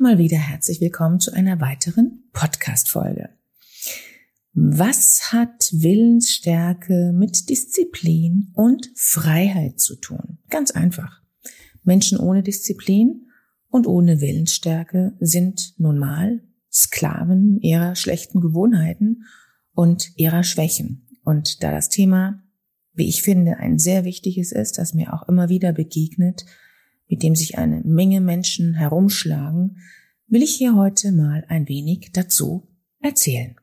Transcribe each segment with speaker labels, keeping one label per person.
Speaker 1: mal wieder herzlich willkommen zu einer weiteren Podcast-Folge. Was hat Willensstärke mit Disziplin und Freiheit zu tun? Ganz einfach. Menschen ohne Disziplin und ohne Willensstärke sind nun mal Sklaven ihrer schlechten Gewohnheiten und ihrer Schwächen. Und da das Thema, wie ich finde, ein sehr wichtiges ist, das mir auch immer wieder begegnet, mit dem sich eine Menge Menschen herumschlagen, will ich hier heute mal ein wenig dazu erzählen.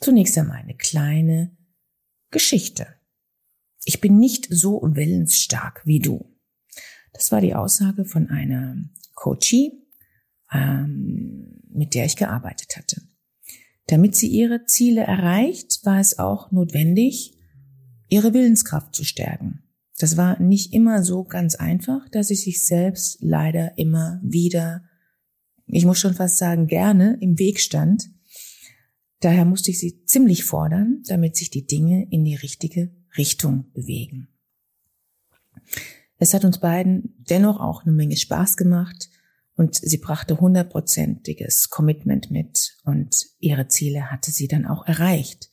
Speaker 1: Zunächst einmal eine kleine Geschichte. Ich bin nicht so willensstark wie du. Das war die Aussage von einer Coachie, ähm, mit der ich gearbeitet hatte. Damit sie ihre Ziele erreicht, war es auch notwendig, ihre Willenskraft zu stärken. Das war nicht immer so ganz einfach, dass ich sich selbst leider immer wieder, ich muss schon fast sagen, gerne im Weg stand. Daher musste ich sie ziemlich fordern, damit sich die Dinge in die richtige Richtung bewegen. Es hat uns beiden dennoch auch eine Menge Spaß gemacht und sie brachte hundertprozentiges Commitment mit und ihre Ziele hatte sie dann auch erreicht.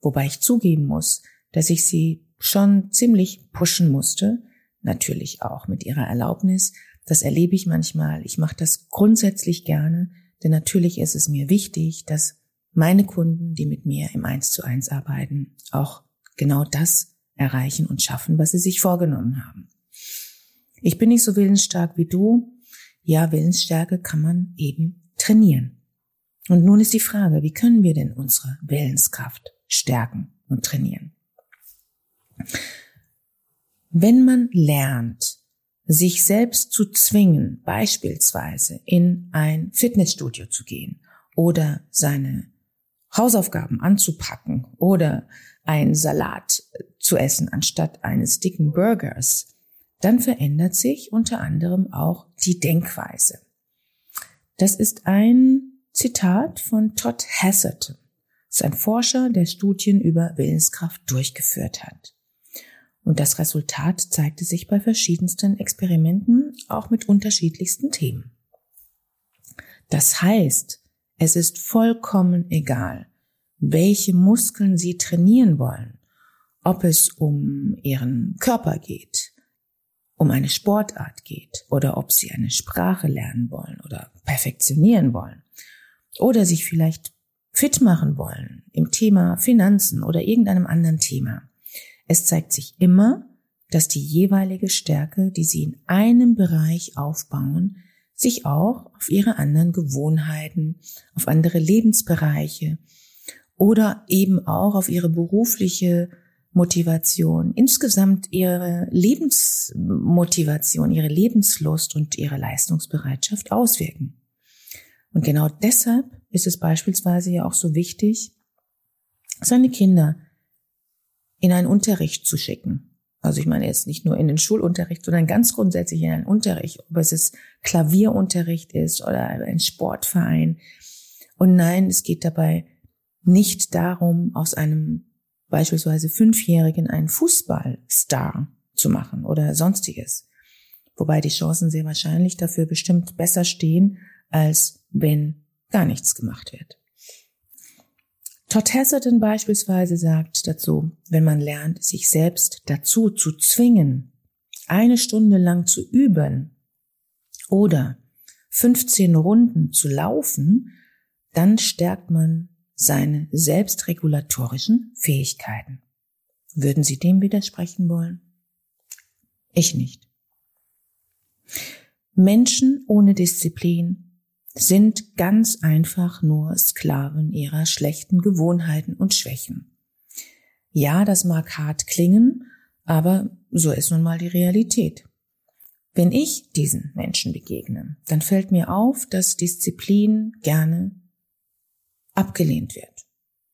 Speaker 1: Wobei ich zugeben muss, dass ich sie schon ziemlich pushen musste, natürlich auch mit ihrer Erlaubnis. Das erlebe ich manchmal. Ich mache das grundsätzlich gerne, denn natürlich ist es mir wichtig, dass meine Kunden, die mit mir im Eins zu eins arbeiten, auch genau das erreichen und schaffen, was sie sich vorgenommen haben. Ich bin nicht so willensstark wie du. Ja, Willensstärke kann man eben trainieren. Und nun ist die Frage, wie können wir denn unsere Willenskraft stärken und trainieren? Wenn man lernt, sich selbst zu zwingen, beispielsweise in ein Fitnessstudio zu gehen oder seine Hausaufgaben anzupacken oder ein Salat zu essen anstatt eines dicken Burgers, dann verändert sich unter anderem auch die Denkweise. Das ist ein Zitat von Todd Hasserton. Das ist ein Forscher, der Studien über Willenskraft durchgeführt hat. Und das Resultat zeigte sich bei verschiedensten Experimenten, auch mit unterschiedlichsten Themen. Das heißt, es ist vollkommen egal, welche Muskeln Sie trainieren wollen, ob es um Ihren Körper geht, um eine Sportart geht oder ob Sie eine Sprache lernen wollen oder perfektionieren wollen oder sich vielleicht fit machen wollen im Thema Finanzen oder irgendeinem anderen Thema. Es zeigt sich immer, dass die jeweilige Stärke, die sie in einem Bereich aufbauen, sich auch auf ihre anderen Gewohnheiten, auf andere Lebensbereiche oder eben auch auf ihre berufliche Motivation, insgesamt ihre Lebensmotivation, ihre Lebenslust und ihre Leistungsbereitschaft auswirken. Und genau deshalb ist es beispielsweise ja auch so wichtig, seine Kinder in einen Unterricht zu schicken. Also ich meine jetzt nicht nur in den Schulunterricht, sondern ganz grundsätzlich in einen Unterricht, ob es jetzt Klavierunterricht ist oder ein Sportverein. Und nein, es geht dabei nicht darum, aus einem beispielsweise Fünfjährigen einen Fußballstar zu machen oder sonstiges. Wobei die Chancen sehr wahrscheinlich dafür bestimmt besser stehen, als wenn gar nichts gemacht wird. Todd Hesserton beispielsweise sagt dazu, wenn man lernt, sich selbst dazu zu zwingen, eine Stunde lang zu üben oder 15 Runden zu laufen, dann stärkt man seine selbstregulatorischen Fähigkeiten. Würden Sie dem widersprechen wollen? Ich nicht. Menschen ohne Disziplin sind ganz einfach nur Sklaven ihrer schlechten Gewohnheiten und Schwächen. Ja, das mag hart klingen, aber so ist nun mal die Realität. Wenn ich diesen Menschen begegne, dann fällt mir auf, dass Disziplin gerne abgelehnt wird.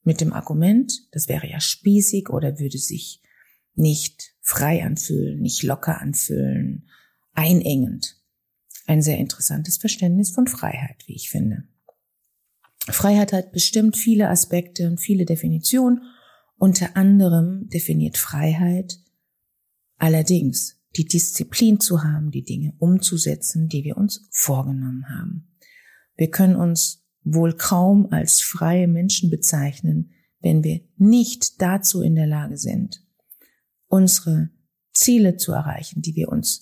Speaker 1: Mit dem Argument, das wäre ja spießig oder würde sich nicht frei anfühlen, nicht locker anfühlen, einengend. Ein sehr interessantes Verständnis von Freiheit, wie ich finde. Freiheit hat bestimmt viele Aspekte und viele Definitionen. Unter anderem definiert Freiheit allerdings die Disziplin zu haben, die Dinge umzusetzen, die wir uns vorgenommen haben. Wir können uns wohl kaum als freie Menschen bezeichnen, wenn wir nicht dazu in der Lage sind, unsere Ziele zu erreichen, die wir uns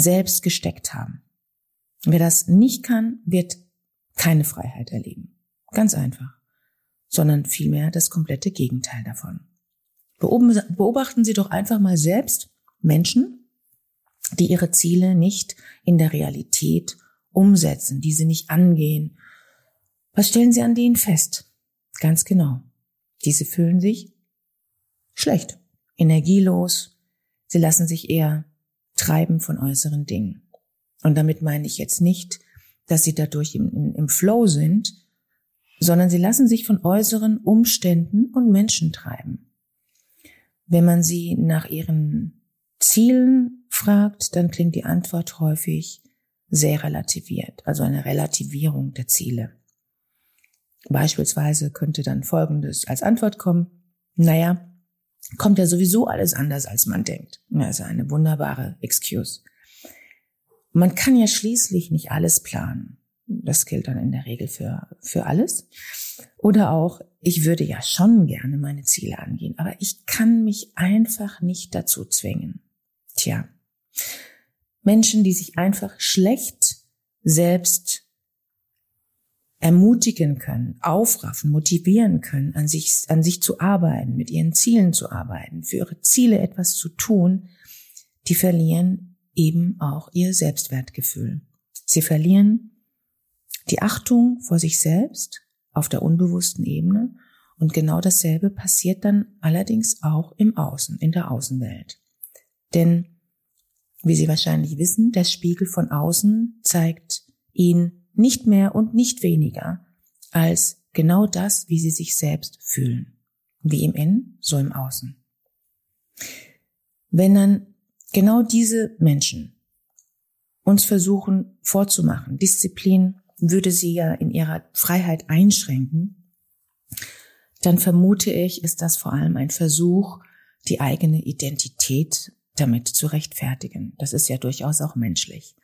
Speaker 1: selbst gesteckt haben. Wer das nicht kann, wird keine Freiheit erleben. Ganz einfach. Sondern vielmehr das komplette Gegenteil davon. Beobachten Sie doch einfach mal selbst Menschen, die ihre Ziele nicht in der Realität umsetzen, die sie nicht angehen. Was stellen Sie an denen fest? Ganz genau. Diese fühlen sich schlecht, energielos. Sie lassen sich eher treiben von äußeren Dingen. Und damit meine ich jetzt nicht, dass sie dadurch im, im Flow sind, sondern sie lassen sich von äußeren Umständen und Menschen treiben. Wenn man sie nach ihren Zielen fragt, dann klingt die Antwort häufig sehr relativiert, also eine Relativierung der Ziele. Beispielsweise könnte dann Folgendes als Antwort kommen. Naja, kommt ja sowieso alles anders, als man denkt. Also eine wunderbare Excuse. Man kann ja schließlich nicht alles planen. Das gilt dann in der Regel für, für alles. Oder auch, ich würde ja schon gerne meine Ziele angehen, aber ich kann mich einfach nicht dazu zwingen. Tja, Menschen, die sich einfach schlecht selbst ermutigen können, aufraffen, motivieren können, an sich, an sich zu arbeiten, mit ihren Zielen zu arbeiten, für ihre Ziele etwas zu tun, die verlieren eben auch ihr Selbstwertgefühl. Sie verlieren die Achtung vor sich selbst auf der unbewussten Ebene und genau dasselbe passiert dann allerdings auch im Außen, in der Außenwelt. Denn, wie Sie wahrscheinlich wissen, der Spiegel von außen zeigt Ihnen nicht mehr und nicht weniger als genau das, wie sie sich selbst fühlen. Wie im Innen, so im Außen. Wenn dann genau diese Menschen uns versuchen vorzumachen, Disziplin würde sie ja in ihrer Freiheit einschränken, dann vermute ich, ist das vor allem ein Versuch, die eigene Identität damit zu rechtfertigen. Das ist ja durchaus auch menschlich.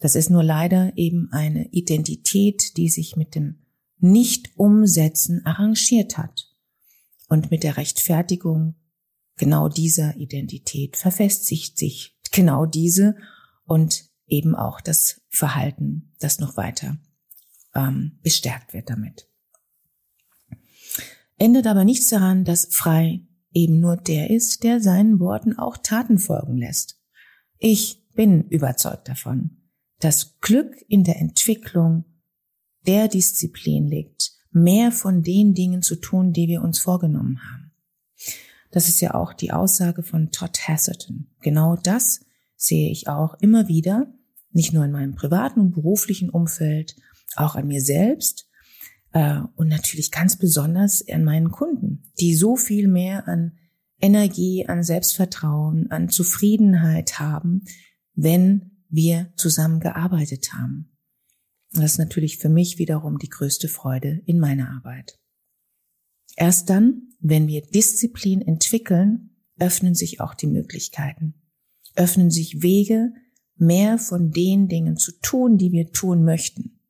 Speaker 1: Das ist nur leider eben eine Identität, die sich mit dem Nicht-Umsetzen arrangiert hat. Und mit der Rechtfertigung genau dieser Identität verfestigt sich genau diese und eben auch das Verhalten, das noch weiter ähm, bestärkt wird damit. Ändert aber nichts daran, dass frei eben nur der ist, der seinen Worten auch Taten folgen lässt. Ich bin überzeugt davon, dass Glück in der Entwicklung der Disziplin liegt, mehr von den Dingen zu tun, die wir uns vorgenommen haben. Das ist ja auch die Aussage von Todd Hasserton. Genau das sehe ich auch immer wieder, nicht nur in meinem privaten und beruflichen Umfeld, auch an mir selbst äh, und natürlich ganz besonders an meinen Kunden, die so viel mehr an Energie, an Selbstvertrauen, an Zufriedenheit haben, wenn wir zusammen gearbeitet haben. das ist natürlich für mich wiederum die größte Freude in meiner Arbeit. Erst dann, wenn wir Disziplin entwickeln, öffnen sich auch die Möglichkeiten, öffnen sich Wege, mehr von den Dingen zu tun, die wir tun möchten.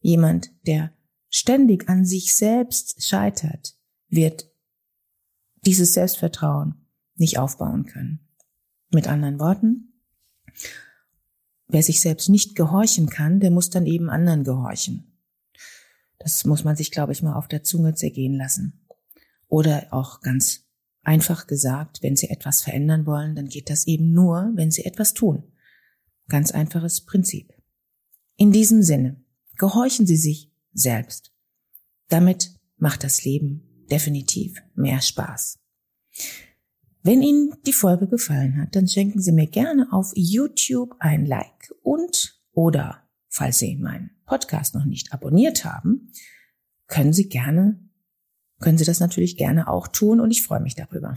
Speaker 1: Jemand, der ständig an sich selbst scheitert, wird dieses Selbstvertrauen nicht aufbauen können. Mit anderen Worten, Wer sich selbst nicht gehorchen kann, der muss dann eben anderen gehorchen. Das muss man sich, glaube ich, mal auf der Zunge zergehen lassen. Oder auch ganz einfach gesagt, wenn Sie etwas verändern wollen, dann geht das eben nur, wenn Sie etwas tun. Ganz einfaches Prinzip. In diesem Sinne, gehorchen Sie sich selbst. Damit macht das Leben definitiv mehr Spaß. Wenn Ihnen die Folge gefallen hat, dann schenken Sie mir gerne auf YouTube ein Like und oder falls Sie meinen Podcast noch nicht abonniert haben, können Sie gerne, können Sie das natürlich gerne auch tun und ich freue mich darüber.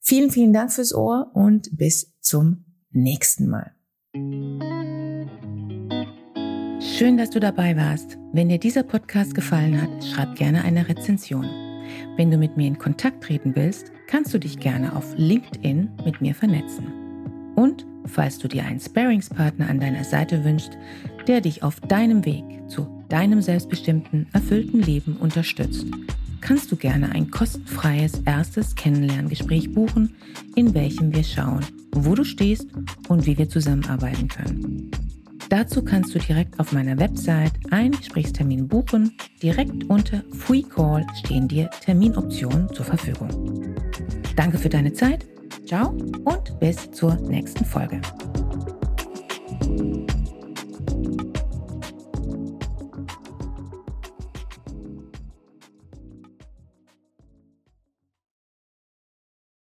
Speaker 1: Vielen, vielen Dank fürs Ohr und bis zum nächsten Mal. Schön, dass du dabei warst. Wenn dir dieser Podcast gefallen hat, schreib gerne eine Rezension. Wenn du mit mir in Kontakt treten willst, kannst du dich gerne auf LinkedIn mit mir vernetzen. Und falls du dir einen Sparingspartner an deiner Seite wünschst, der dich auf deinem Weg zu deinem selbstbestimmten, erfüllten Leben unterstützt, kannst du gerne ein kostenfreies erstes Kennenlerngespräch buchen, in welchem wir schauen, wo du stehst und wie wir zusammenarbeiten können. Dazu kannst du direkt auf meiner Website einen Gesprächstermin buchen. Direkt unter Free Call stehen dir Terminoptionen zur Verfügung. Danke für deine Zeit. Ciao und bis zur nächsten Folge.